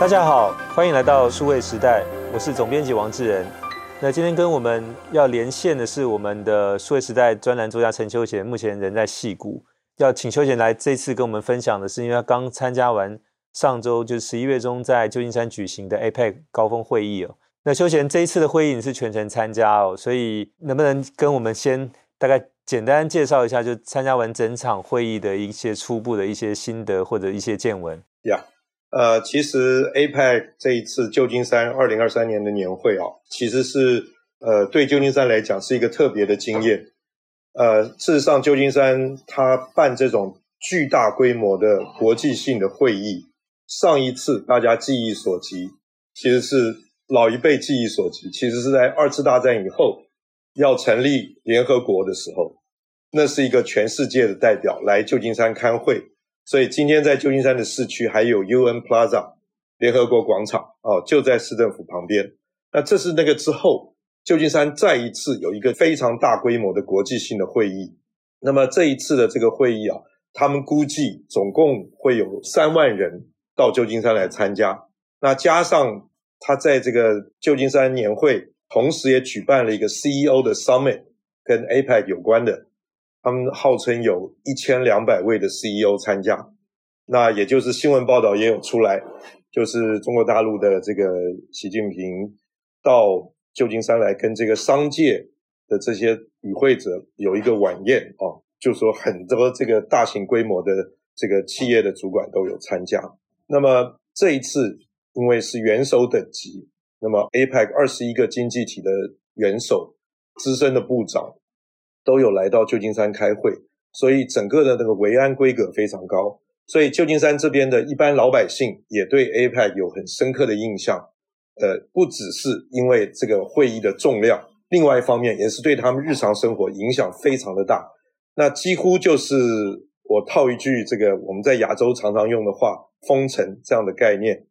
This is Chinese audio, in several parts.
大家好，欢迎来到数位时代，我是总编辑王志仁。那今天跟我们要连线的是我们的数位时代专栏作家陈秋贤，目前人在矽谷。要请秋贤来这次跟我们分享的是，因为他刚参加完上周就十一月中在旧金山举行的 APEC 高峰会议哦。那秋贤这一次的会议你是全程参加哦，所以能不能跟我们先大概简单介绍一下，就参加完整场会议的一些初步的一些心得或者一些见闻？呀。呃，其实 APEC 这一次旧金山二零二三年的年会啊，其实是呃对旧金山来讲是一个特别的经验。呃，事实上，旧金山它办这种巨大规模的国际性的会议，上一次大家记忆所及，其实是老一辈记忆所及，其实是在二次大战以后要成立联合国的时候，那是一个全世界的代表来旧金山开会。所以今天在旧金山的市区还有 UN Plaza 联合国广场哦，就在市政府旁边。那这是那个之后，旧金山再一次有一个非常大规模的国际性的会议。那么这一次的这个会议啊，他们估计总共会有三万人到旧金山来参加。那加上他在这个旧金山年会，同时也举办了一个 CEO 的 Summit，跟 APEC 有关的。他们号称有一千两百位的 CEO 参加，那也就是新闻报道也有出来，就是中国大陆的这个习近平到旧金山来跟这个商界的这些与会者有一个晚宴哦，就说很多这个大型规模的这个企业的主管都有参加。那么这一次因为是元首等级，那么 APEC 二十一个经济体的元首、资深的部长。都有来到旧金山开会，所以整个的那个维安规格非常高，所以旧金山这边的一般老百姓也对 APEC 有很深刻的印象。呃，不只是因为这个会议的重量，另外一方面也是对他们日常生活影响非常的大。那几乎就是我套一句这个我们在亚洲常常用的话，“封城”这样的概念。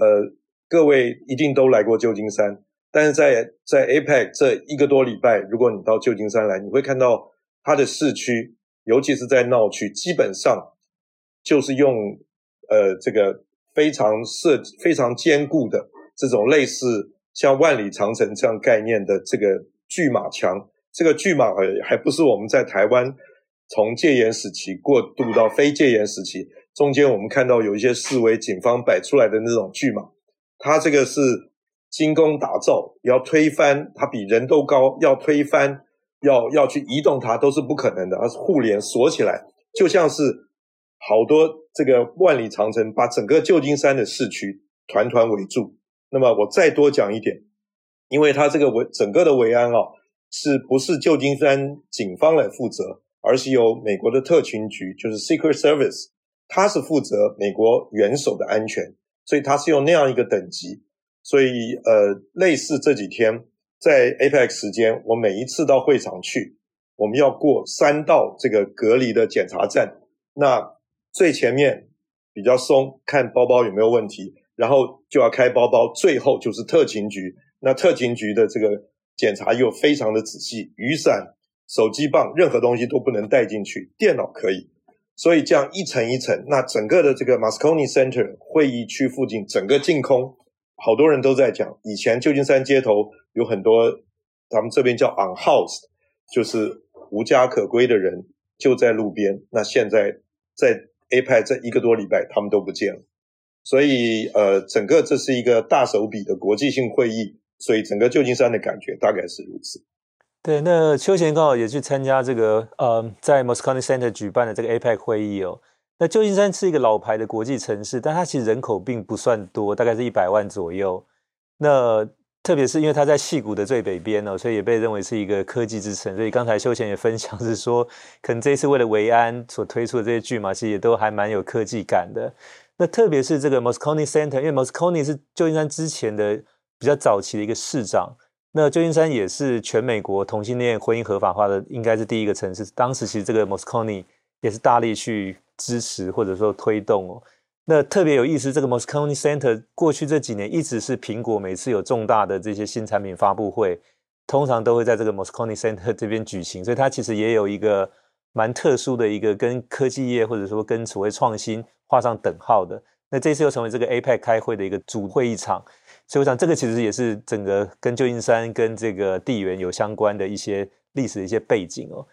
呃，各位一定都来过旧金山。但是在在 APEC 这一个多礼拜，如果你到旧金山来，你会看到它的市区，尤其是在闹区，基本上就是用呃这个非常设非常坚固的这种类似像万里长城这样概念的这个巨马墙。这个巨马还还不是我们在台湾从戒严时期过渡到非戒严时期，中间我们看到有一些示威，警方摆出来的那种巨马，它这个是。精工打造，要推翻它比人都高，要推翻，要要去移动它都是不可能的，而是互联锁起来，就像是好多这个万里长城把整个旧金山的市区团团围住。那么我再多讲一点，因为它这个维整个的维安啊，是不是旧金山警方来负责，而是由美国的特勤局，就是 Secret Service，它是负责美国元首的安全，所以它是用那样一个等级。所以，呃，类似这几天在 APEC 时间，我每一次到会场去，我们要过三道这个隔离的检查站。那最前面比较松，看包包有没有问题，然后就要开包包。最后就是特勤局，那特勤局的这个检查又非常的仔细，雨伞、手机棒，任何东西都不能带进去，电脑可以。所以这样一层一层，那整个的这个 Moscone Center 会议区附近整个净空。好多人都在讲，以前旧金山街头有很多，咱们这边叫 unhouse，就是无家可归的人就在路边。那现在在 APEC 这一个多礼拜，他们都不见了。所以，呃，整个这是一个大手笔的国际性会议，所以整个旧金山的感觉大概是如此。对，那秋贤刚好也去参加这个，呃，在 Moscone Center 举办的这个 APEC 会议哦。那旧金山是一个老牌的国际城市，但它其实人口并不算多，大概是一百万左右。那特别是因为它在戏谷的最北边哦，所以也被认为是一个科技之城。所以刚才秋贤也分享是说，可能这一次为了维安所推出的这些剧嘛，其实也都还蛮有科技感的。那特别是这个 Moscone Center，因为 Moscone 是旧金山之前的比较早期的一个市长。那旧金山也是全美国同性恋婚姻合法化的，应该是第一个城市。当时其实这个 Moscone 也是大力去。支持或者说推动哦，那特别有意思。这个 Moscone Center 过去这几年一直是苹果每次有重大的这些新产品发布会，通常都会在这个 Moscone Center 这边举行，所以它其实也有一个蛮特殊的一个跟科技业或者说跟所谓创新画上等号的那这次又成为这个 APEC 开会的一个主会议场，所以我想这个其实也是整个跟旧金山跟这个地缘有相关的一些历史的一些背景哦。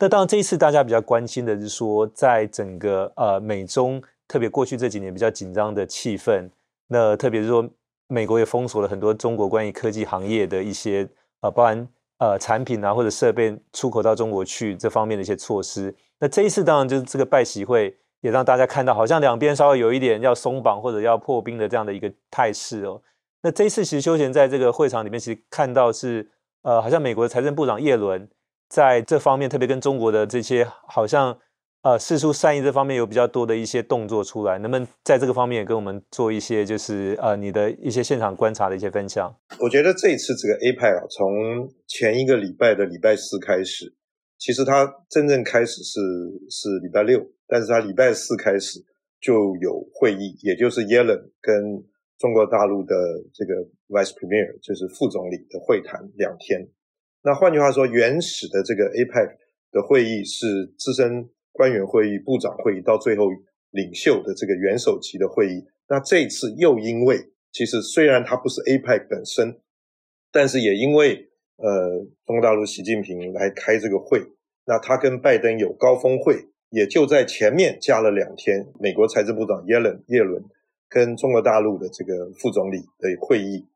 那当然这一次大家比较关心的是说，在整个呃美中特别过去这几年比较紧张的气氛，那特别是说美国也封锁了很多中国关于科技行业的一些呃，包含呃产品啊或者设备出口到中国去这方面的一些措施。那这一次当然就是这个拜习会。也让大家看到，好像两边稍微有一点要松绑或者要破冰的这样的一个态势哦。那这一次，其实休闲在这个会场里面，其实看到是呃，好像美国的财政部长耶伦在这方面，特别跟中国的这些好像呃释出善意这方面有比较多的一些动作出来。能不能在这个方面也跟我们做一些就是呃你的一些现场观察的一些分享？我觉得这一次这个 APEC 啊，从前一个礼拜的礼拜四开始，其实它真正开始是是礼拜六。但是他礼拜四开始就有会议，也就是耶伦跟中国大陆的这个 Vice Premier，就是副总理的会谈两天。那换句话说，原始的这个 APEC 的会议是资深官员会议、部长会议，到最后领袖的这个元首级的会议。那这次又因为，其实虽然它不是 APEC 本身，但是也因为呃中国大陆习近平来开这个会，那他跟拜登有高峰会。也就在前面加了两天，美国财政部长耶伦耶伦跟中国大陆的这个副总理的会议，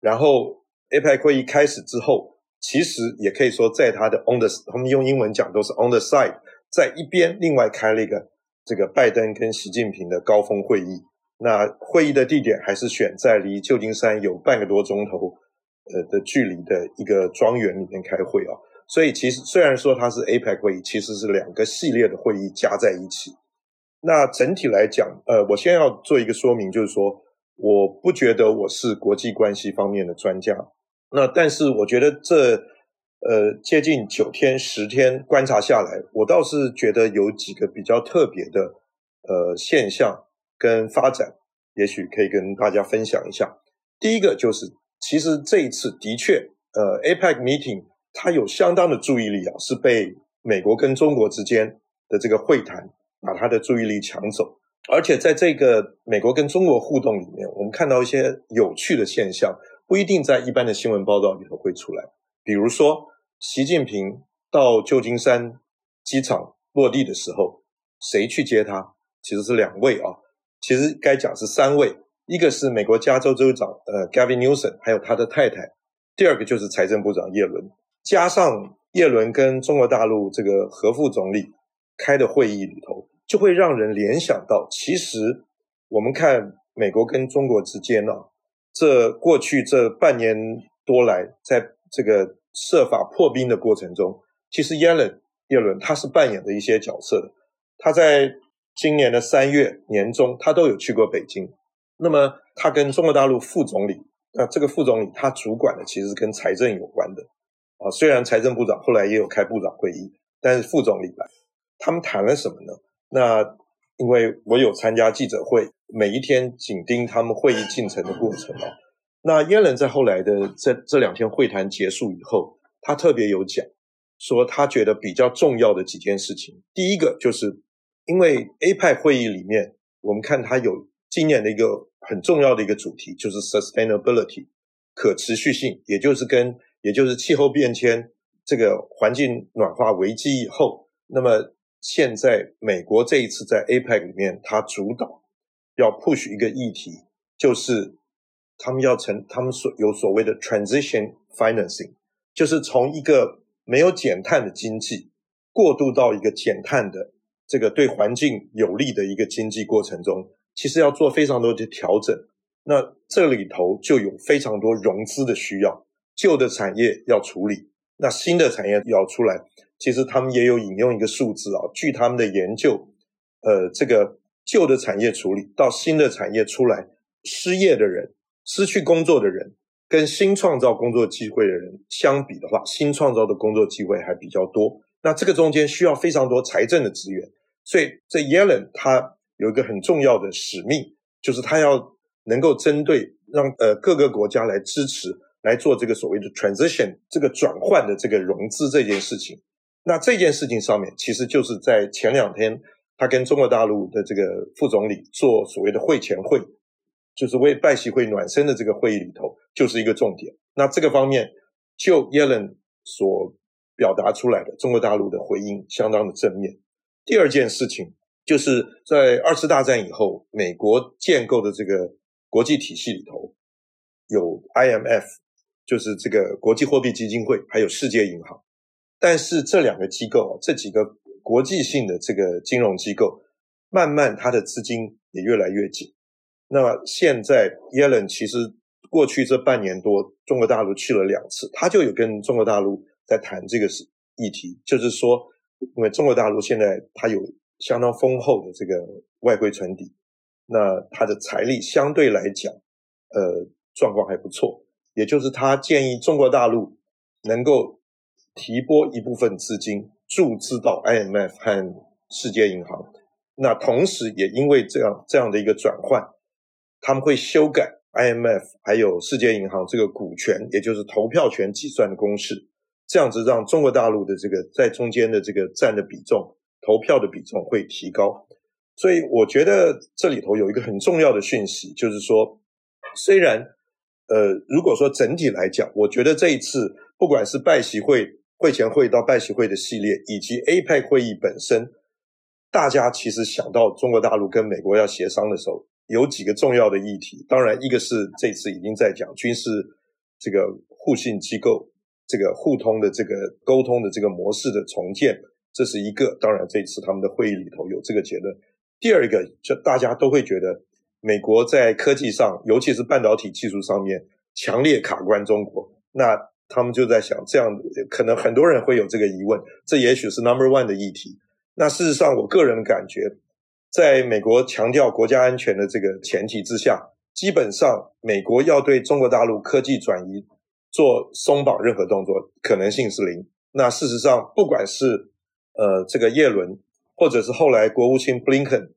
然后 APEC 会议开始之后，其实也可以说在他的 on the，他们用英文讲都是 on the side，在一边另外开了一个这个拜登跟习近平的高峰会议，那会议的地点还是选在离旧金山有半个多钟头呃的距离的一个庄园里面开会啊。所以其实虽然说它是 APEC 会议，其实是两个系列的会议加在一起。那整体来讲，呃，我先要做一个说明，就是说，我不觉得我是国际关系方面的专家。那但是我觉得这呃接近九天十天观察下来，我倒是觉得有几个比较特别的呃现象跟发展，也许可以跟大家分享一下。第一个就是，其实这一次的确，呃，APEC meeting。它有相当的注意力啊，是被美国跟中国之间的这个会谈把他的注意力抢走，而且在这个美国跟中国互动里面，我们看到一些有趣的现象，不一定在一般的新闻报道里头会出来。比如说，习近平到旧金山机场落地的时候，谁去接他？其实是两位啊，其实该讲是三位，一个是美国加州州长呃 Gavin Newsom，还有他的太太，第二个就是财政部长叶伦。加上叶伦跟中国大陆这个何副总理开的会议里头，就会让人联想到，其实我们看美国跟中国之间呢、啊，这过去这半年多来，在这个设法破冰的过程中，其实耶伦耶伦他是扮演的一些角色的。他在今年的三月年中，他都有去过北京。那么他跟中国大陆副总理，那这个副总理他主管的其实是跟财政有关的。啊，虽然财政部长后来也有开部长会议，但是副总理来，他们谈了什么呢？那因为我有参加记者会，每一天紧盯他们会议进程的过程啊。那耶伦在后来的这这两天会谈结束以后，他特别有讲，说他觉得比较重要的几件事情。第一个就是因为 APEC 会议里面，我们看他有今年的一个很重要的一个主题，就是 sustainability 可持续性，也就是跟也就是气候变迁这个环境暖化危机以后，那么现在美国这一次在 APEC 里面，他主导要 push 一个议题，就是他们要成他们所有所谓的 transition financing，就是从一个没有减碳的经济过渡到一个减碳的这个对环境有利的一个经济过程中，其实要做非常多的调整。那这里头就有非常多融资的需要。旧的产业要处理，那新的产业要出来。其实他们也有引用一个数字啊，据他们的研究，呃，这个旧的产业处理到新的产业出来，失业的人、失去工作的人，跟新创造工作机会的人相比的话，新创造的工作机会还比较多。那这个中间需要非常多财政的资源，所以这耶伦他有一个很重要的使命，就是他要能够针对让呃各个国家来支持。来做这个所谓的 transition，这个转换的这个融资这件事情，那这件事情上面，其实就是在前两天他跟中国大陆的这个副总理做所谓的会前会，就是为拜习会暖身的这个会议里头，就是一个重点。那这个方面，就耶伦所表达出来的中国大陆的回应相当的正面。第二件事情，就是在二次大战以后，美国建构的这个国际体系里头，有 IMF，就是这个国际货币基金会，还有世界银行。但是这两个机构，这几个国际性的这个金融机构，慢慢它的资金也越来越紧。那么现在耶伦其实过去这半年多，中国大陆去了两次，他就有跟中国大陆在谈这个事议题，就是说，因为中国大陆现在它有相当丰厚的这个外汇存底，那它的财力相对来讲，呃，状况还不错，也就是他建议中国大陆能够。提拨一部分资金注资到 IMF 和世界银行，那同时也因为这样这样的一个转换，他们会修改 IMF 还有世界银行这个股权，也就是投票权计算的公式，这样子让中国大陆的这个在中间的这个占的比重，投票的比重会提高。所以我觉得这里头有一个很重要的讯息，就是说，虽然呃，如果说整体来讲，我觉得这一次不管是拜习会。会前会到拜习会的系列，以及 APEC 会议本身，大家其实想到中国大陆跟美国要协商的时候，有几个重要的议题。当然，一个是这次已经在讲军事这个互信机构这个互通的这个沟通的这个模式的重建，这是一个。当然，这次他们的会议里头有这个结论。第二个，就大家都会觉得美国在科技上，尤其是半导体技术上面，强烈卡关中国。那他们就在想，这样可能很多人会有这个疑问，这也许是 number one 的议题。那事实上，我个人感觉，在美国强调国家安全的这个前提之下，基本上美国要对中国大陆科技转移做松绑任何动作，可能性是零。那事实上，不管是呃这个叶伦，或者是后来国务卿布林肯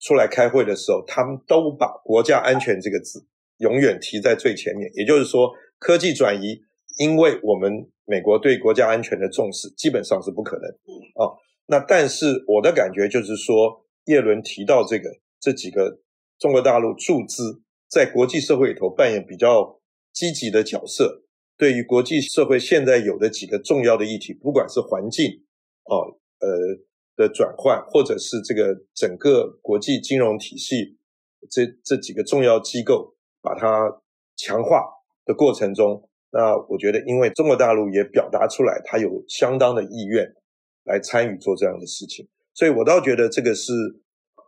出来开会的时候，他们都把国家安全这个字永远提在最前面。也就是说，科技转移。因为我们美国对国家安全的重视基本上是不可能啊。那但是我的感觉就是说，叶伦提到这个这几个中国大陆注资在国际社会里头扮演比较积极的角色，对于国际社会现在有的几个重要的议题，不管是环境啊呃的转换，或者是这个整个国际金融体系这这几个重要机构把它强化的过程中。那我觉得，因为中国大陆也表达出来，他有相当的意愿来参与做这样的事情，所以我倒觉得这个是，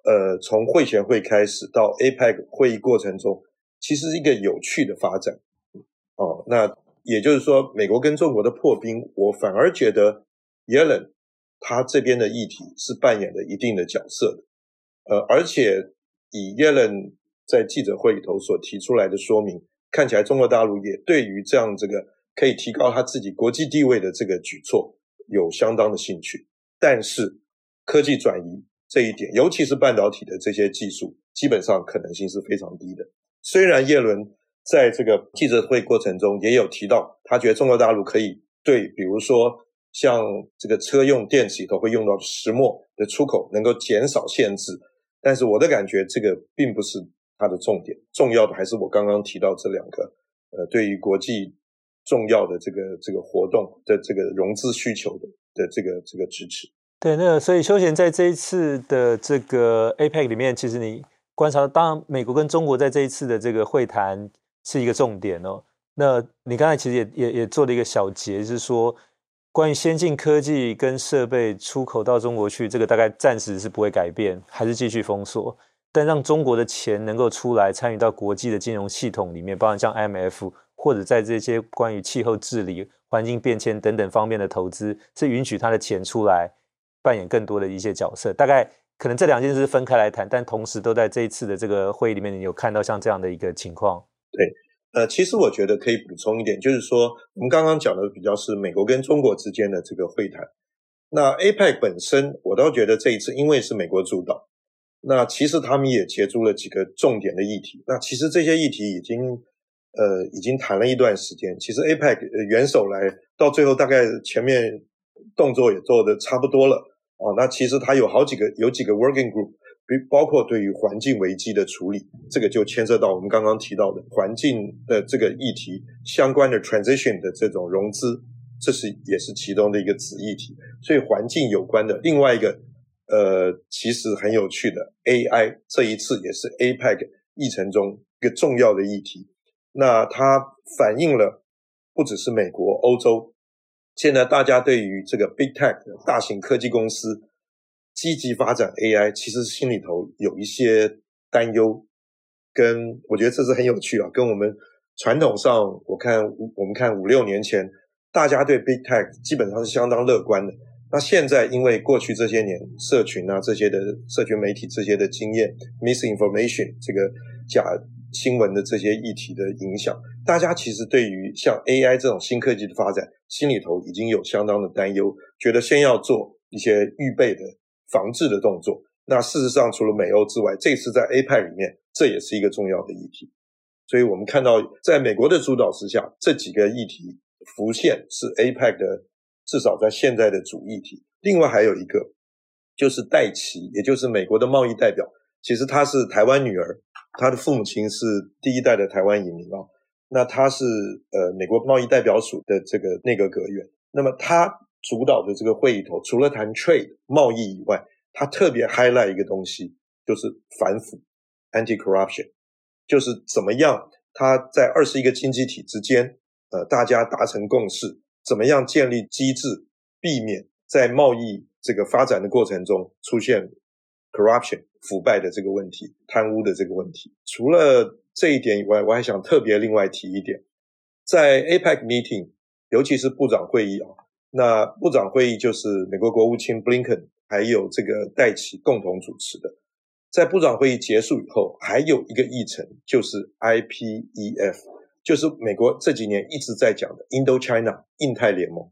呃，从会前会开始到 APEC 会议过程中，其实是一个有趣的发展。哦，那也就是说，美国跟中国的破冰，我反而觉得耶伦他这边的议题是扮演了一定的角色的，呃，而且以耶伦在记者会里头所提出来的说明。看起来中国大陆也对于这样这个可以提高他自己国际地位的这个举措有相当的兴趣，但是科技转移这一点，尤其是半导体的这些技术，基本上可能性是非常低的。虽然叶伦在这个记者会过程中也有提到，他觉得中国大陆可以对，比如说像这个车用电池里头会用到石墨的出口能够减少限制，但是我的感觉这个并不是。它的重点，重要的还是我刚刚提到这两个，呃，对于国际重要的这个这个活动的这个融资需求的的这个这个支持。对，那所以修贤在这一次的这个 APEC 里面，其实你观察到，当然美国跟中国在这一次的这个会谈是一个重点哦。那你刚才其实也也也做了一个小结，是说关于先进科技跟设备出口到中国去，这个大概暂时是不会改变，还是继续封锁。但让中国的钱能够出来参与到国际的金融系统里面，包含像 IMF 或者在这些关于气候治理、环境变迁等等方面的投资，是允许他的钱出来扮演更多的一些角色。大概可能这两件事分开来谈，但同时都在这一次的这个会议里面，你有看到像这样的一个情况。对，呃，其实我觉得可以补充一点，就是说我们刚刚讲的比较是美国跟中国之间的这个会谈。那 APEC 本身，我倒觉得这一次因为是美国主导。那其实他们也截出了几个重点的议题。那其实这些议题已经，呃，已经谈了一段时间。其实 APEC 元首来到最后，大概前面动作也做得差不多了。哦，那其实它有好几个，有几个 working group，比包括对于环境危机的处理，这个就牵涉到我们刚刚提到的环境的这个议题相关的 transition 的这种融资，这是也是其中的一个子议题。所以环境有关的另外一个，呃，其实很有趣的 AI，这一次也是 APEC 议程中一个重要的议题。那它反映了不只是美国、欧洲。现在大家对于这个 Big Tech 大型科技公司积极发展 AI，其实心里头有一些担忧，跟我觉得这是很有趣啊，跟我们传统上我看我们看五六年前，大家对 Big Tech 基本上是相当乐观的。那现在因为过去这些年社群啊这些的社群媒体这些的经验，misinformation 这个假新闻的这些议题的影响，大家其实对于像 AI 这种新科技的发展，心里头已经有相当的担忧，觉得先要做一些预备的防治的动作。那事实上，除了美欧之外，这次在 APEC 里面，这也是一个重要的议题。所以我们看到，在美国的主导之下，这几个议题浮现是 APEC 的，至少在现在的主议题。另外还有一个，就是戴琪，也就是美国的贸易代表，其实她是台湾女儿。他的父母亲是第一代的台湾移民啊，那他是呃美国贸易代表署的这个内阁阁员。那么他主导的这个会议头，除了谈 trade 贸易以外，他特别 highlight 一个东西，就是反腐 （anti-corruption），就是怎么样他在二十一个经济体之间，呃，大家达成共识，怎么样建立机制，避免在贸易这个发展的过程中出现 corruption。腐败的这个问题，贪污的这个问题，除了这一点以外，我还想特别另外提一点，在 APEC meeting，尤其是部长会议啊，那部长会议就是美国国务卿 Blinken 还有这个戴琪共同主持的。在部长会议结束以后，还有一个议程就是 IPEF，就是美国这几年一直在讲的 Indo-China 印太联盟。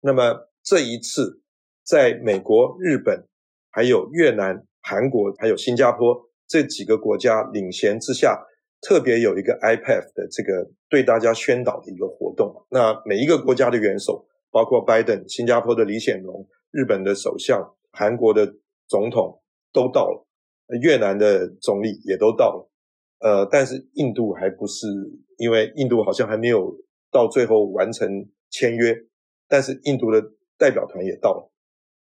那么这一次，在美国、日本还有越南。韩国还有新加坡这几个国家领衔之下，特别有一个 IPF 的这个对大家宣导的一个活动。那每一个国家的元首，包括拜登、新加坡的李显龙、日本的首相、韩国的总统都到了，越南的总理也都到了。呃，但是印度还不是，因为印度好像还没有到最后完成签约，但是印度的代表团也到了，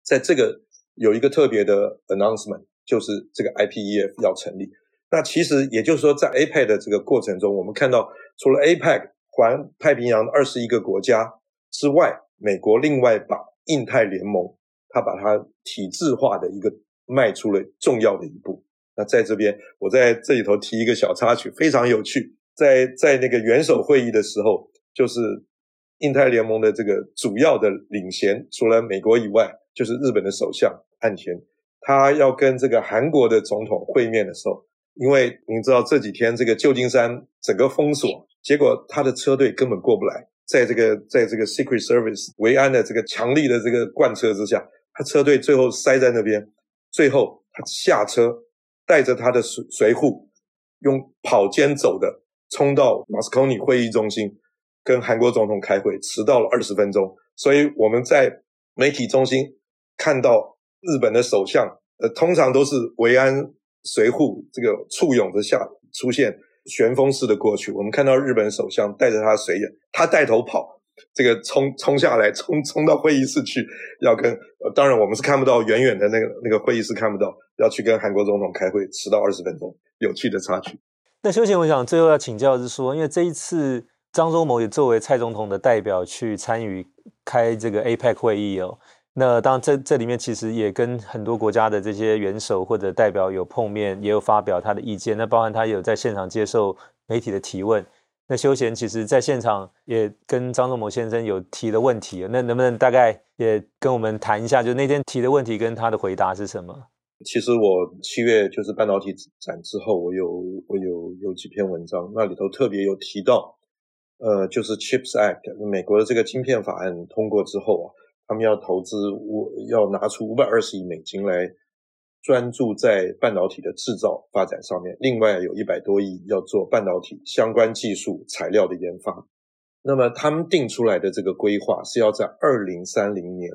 在这个。有一个特别的 announcement，就是这个 IPEF 要成立。那其实也就是说，在 APEC 的这个过程中，我们看到除了 APEC 环太平洋的二十一个国家之外，美国另外把印太联盟，它把它体制化的一个迈出了重要的一步。那在这边，我在这里头提一个小插曲，非常有趣。在在那个元首会议的时候，就是印太联盟的这个主要的领衔，除了美国以外，就是日本的首相。岸田，他要跟这个韩国的总统会面的时候，因为您知道这几天这个旧金山整个封锁，结果他的车队根本过不来，在这个在这个 Secret Service 维安的这个强力的这个贯彻之下，他车队最后塞在那边，最后他下车，带着他的随随扈，用跑肩走的冲到马斯科尼会议中心，跟韩国总统开会，迟到了二十分钟，所以我们在媒体中心看到。日本的首相，呃，通常都是维安随扈这个簇拥之下出现旋风式的过去。我们看到日本首相带着他随员，他带头跑，这个冲冲下来，冲冲到会议室去，要跟，呃，当然我们是看不到远远的那个那个会议室看不到，要去跟韩国总统开会，迟到二十分钟，有趣的插曲。那修贤，我想最后要请教的是说，因为这一次张忠谋也作为蔡总统的代表去参与开这个 APEC 会议哦。那当然这这里面其实也跟很多国家的这些元首或者代表有碰面，也有发表他的意见。那包含他有在现场接受媒体的提问。那休贤其实在现场也跟张仲谋先生有提的问题，那能不能大概也跟我们谈一下，就那天提的问题跟他的回答是什么？其实我七月就是半导体展之后，我有我有有几篇文章，那里头特别有提到，呃，就是 Chips Act，美国的这个晶片法案通过之后啊。他们要投资，我要拿出五百二十亿美金来专注在半导体的制造发展上面，另外有一百多亿要做半导体相关技术材料的研发。那么他们定出来的这个规划是要在二零三零年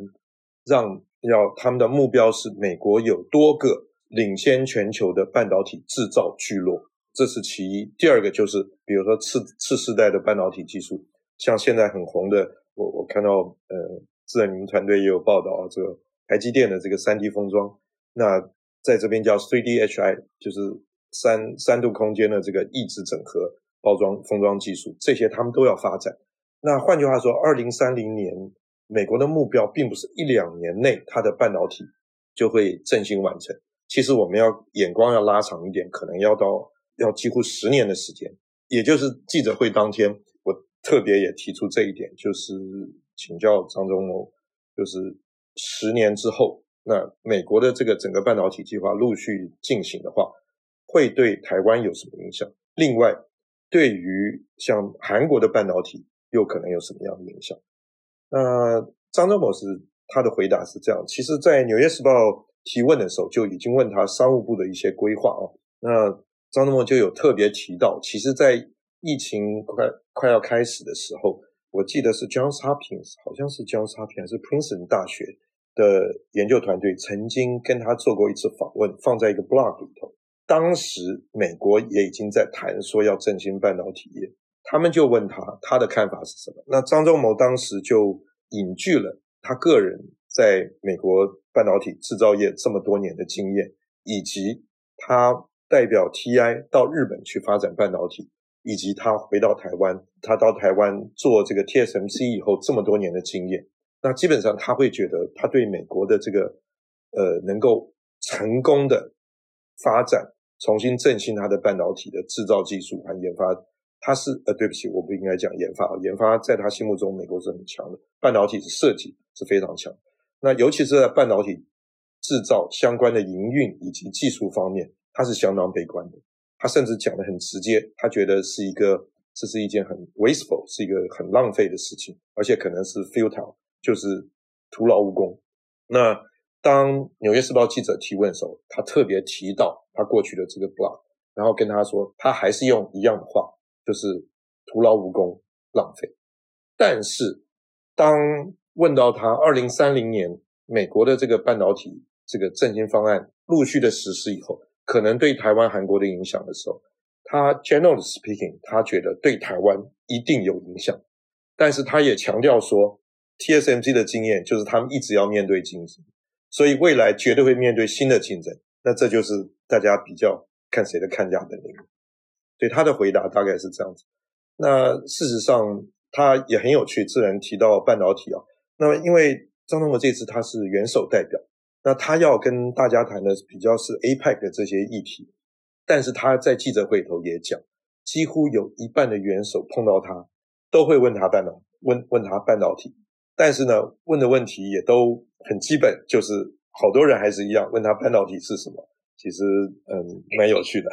让要他们的目标是美国有多个领先全球的半导体制造聚落，这是其一。第二个就是比如说次次世代的半导体技术，像现在很红的，我我看到呃，智仁你们团队也有报道啊，这个台积电的这个三 D 封装，那在这边叫 3D HI，就是三三度空间的这个异质整合包装封装技术，这些他们都要发展。那换句话说，二零三零年，美国的目标并不是一两年内它的半导体就会振兴完成。其实我们要眼光要拉长一点，可能要到要几乎十年的时间。也就是记者会当天，我特别也提出这一点，就是请教张忠谋，就是十年之后，那美国的这个整个半导体计划陆续进行的话，会对台湾有什么影响？另外，对于像韩国的半导体，又可能有什么样的影响？那张忠谋是他的回答是这样，其实，在《纽约时报》提问的时候，就已经问他商务部的一些规划啊。那张忠谋就有特别提到，其实，在疫情快快要开始的时候，我记得是 Johns Hopkins，好像是 Johns Hopkins 还是 Princeton 大学的研究团队曾经跟他做过一次访问，放在一个 blog 里头。当时美国也已经在谈说要振兴半导体业。他们就问他，他的看法是什么？那张忠谋当时就引据了他个人在美国半导体制造业这么多年的经验，以及他代表 TI 到日本去发展半导体，以及他回到台湾，他到台湾做这个 TSMC 以后这么多年的经验，那基本上他会觉得他对美国的这个呃能够成功的发展，重新振兴他的半导体的制造技术和研发。他是呃，对不起，我不应该讲研发。研发在他心目中，美国是很强的。半导体是设计是非常强。那尤其是在半导体制造相关的营运以及技术方面，他是相当悲观的。他甚至讲得很直接，他觉得是一个这是一件很 wasteful，是一个很浪费的事情，而且可能是 futile，就是徒劳无功。那当《纽约时报》记者提问的时候，他特别提到他过去的这个 blog，然后跟他说，他还是用一样的话。就是徒劳无功、浪费。但是，当问到他二零三零年美国的这个半导体这个振兴方案陆续的实施以后，可能对台湾、韩国的影响的时候，他 （general speaking，他觉得对台湾一定有影响。但是他也强调说，TSMC 的经验就是他们一直要面对竞争，所以未来绝对会面对新的竞争。那这就是大家比较看谁的看价本领。对他的回答大概是这样子。那事实上，他也很有趣。自然提到半导体啊，那么因为张忠谋这次他是元首代表，那他要跟大家谈的比较是 APEC 的这些议题。但是他在记者会头也讲，几乎有一半的元首碰到他，都会问他半导问问他半导体。但是呢，问的问题也都很基本，就是好多人还是一样问他半导体是什么。其实，嗯，蛮有趣的。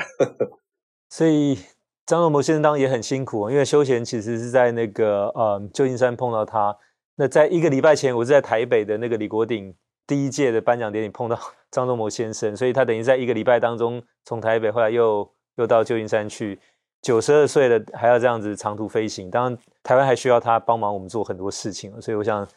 所以张忠谋先生当然也很辛苦，因为休闲其实是在那个呃旧金山碰到他。那在一个礼拜前，我是在台北的那个李国鼎第一届的颁奖典礼碰到张忠谋先生，所以他等于在一个礼拜当中从台北后来又又到旧金山去，九十二岁了还要这样子长途飞行。当然台湾还需要他帮忙我们做很多事情，所以我想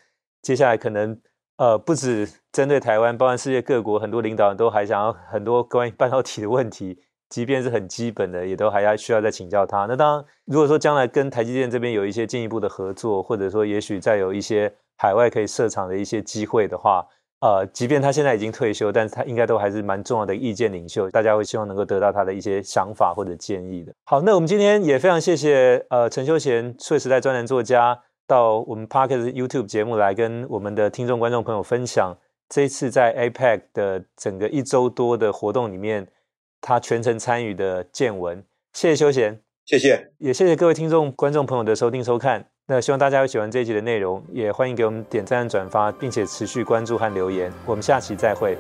接下来可能呃不止针对台湾，包括世界各国很多领导人都还想要很多关于半导体的问题。即便是很基本的，也都还要需要再请教他。那当然，如果说将来跟台积电这边有一些进一步的合作，或者说也许再有一些海外可以设厂的一些机会的话，呃，即便他现在已经退休，但是他应该都还是蛮重要的意见领袖。大家会希望能够得到他的一些想法或者建议的。好，那我们今天也非常谢谢呃陈修贤数位时代专栏作家到我们 Parkes YouTube 节目来跟我们的听众观众朋友分享这一次在 APEC 的整个一周多的活动里面。他全程参与的见闻，谢谢修贤，谢谢，也谢谢各位听众、观众朋友的收听收看。那希望大家会喜欢这一集的内容，也欢迎给我们点赞、转发，并且持续关注和留言。我们下期再会。